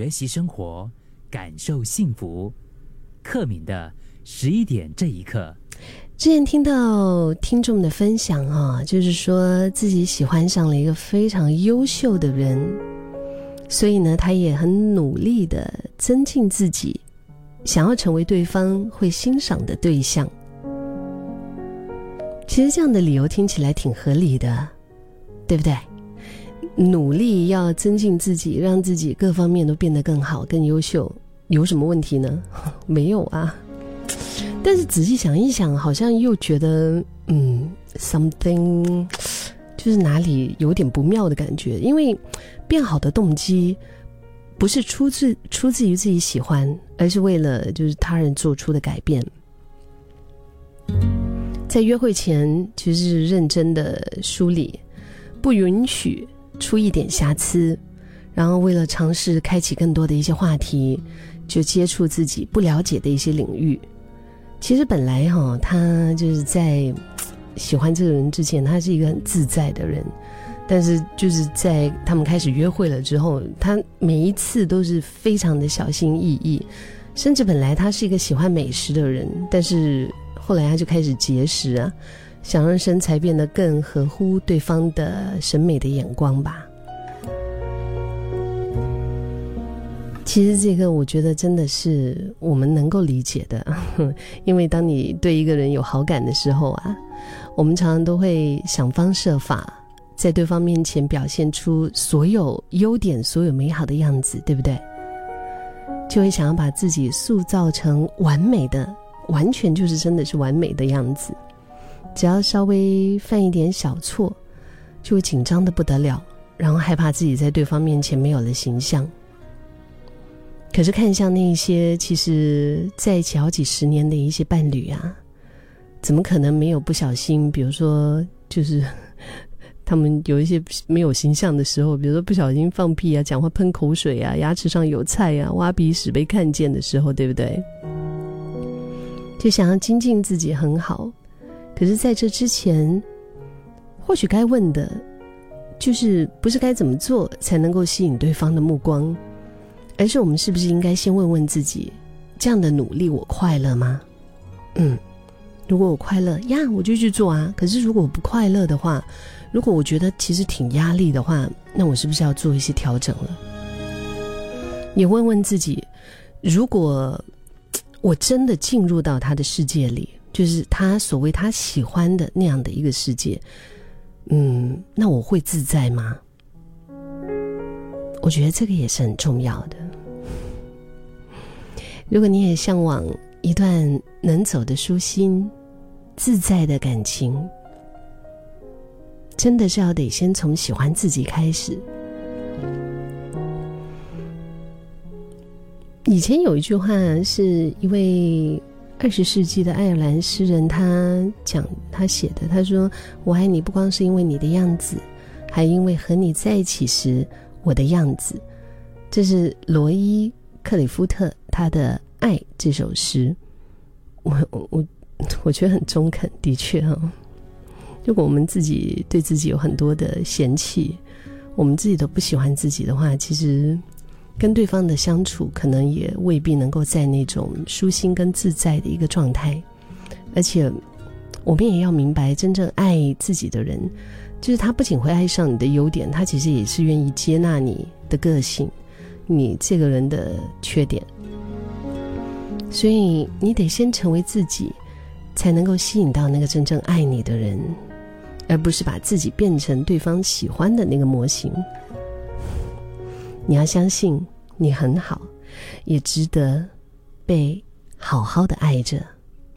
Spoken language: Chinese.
学习生活，感受幸福。克敏的十一点这一刻，之前听到听众的分享啊，就是说自己喜欢上了一个非常优秀的人，所以呢，他也很努力的增进自己，想要成为对方会欣赏的对象。其实这样的理由听起来挺合理的，对不对？努力要增进自己，让自己各方面都变得更好、更优秀，有什么问题呢？没有啊。但是仔细想一想，好像又觉得，嗯，something，就是哪里有点不妙的感觉。因为变好的动机不是出自出自于自己喜欢，而是为了就是他人做出的改变。在约会前，其实是认真的梳理，不允许出一点瑕疵，然后为了尝试开启更多的一些话题，就接触自己不了解的一些领域。其实本来哈，他就是在喜欢这个人之前，他是一个很自在的人，但是就是在他们开始约会了之后，他每一次都是非常的小心翼翼，甚至本来他是一个喜欢美食的人，但是。后来他就开始节食啊，想让身材变得更合乎对方的审美的眼光吧。其实这个我觉得真的是我们能够理解的，因为当你对一个人有好感的时候啊，我们常常都会想方设法在对方面前表现出所有优点、所有美好的样子，对不对？就会想要把自己塑造成完美的。完全就是真的是完美的样子，只要稍微犯一点小错，就会紧张的不得了，然后害怕自己在对方面前没有了形象。可是看向那些其实在一起好几十年的一些伴侣啊，怎么可能没有不小心？比如说，就是 他们有一些没有形象的时候，比如说不小心放屁啊，讲话喷口水啊，牙齿上有菜啊，挖鼻屎被看见的时候，对不对？就想要精进自己很好，可是在这之前，或许该问的，就是不是该怎么做才能够吸引对方的目光，而是我们是不是应该先问问自己：这样的努力我快乐吗？嗯，如果我快乐呀，我就去做啊。可是如果我不快乐的话，如果我觉得其实挺压力的话，那我是不是要做一些调整了？也问问自己，如果。我真的进入到他的世界里，就是他所谓他喜欢的那样的一个世界。嗯，那我会自在吗？我觉得这个也是很重要的。如果你也向往一段能走的舒心、自在的感情，真的是要得先从喜欢自己开始。以前有一句话，是一位二十世纪的爱尔兰诗人他讲他写的，他说：“我爱你不光是因为你的样子，还因为和你在一起时我的样子。”这是罗伊·克里夫特他的《爱》这首诗。我我我觉得很中肯，的确哈。如果我们自己对自己有很多的嫌弃，我们自己都不喜欢自己的话，其实。跟对方的相处，可能也未必能够在那种舒心跟自在的一个状态，而且，我们也要明白，真正爱自己的人，就是他不仅会爱上你的优点，他其实也是愿意接纳你的个性，你这个人的缺点。所以，你得先成为自己，才能够吸引到那个真正爱你的人，而不是把自己变成对方喜欢的那个模型。你要相信，你很好，也值得被好好的爱着。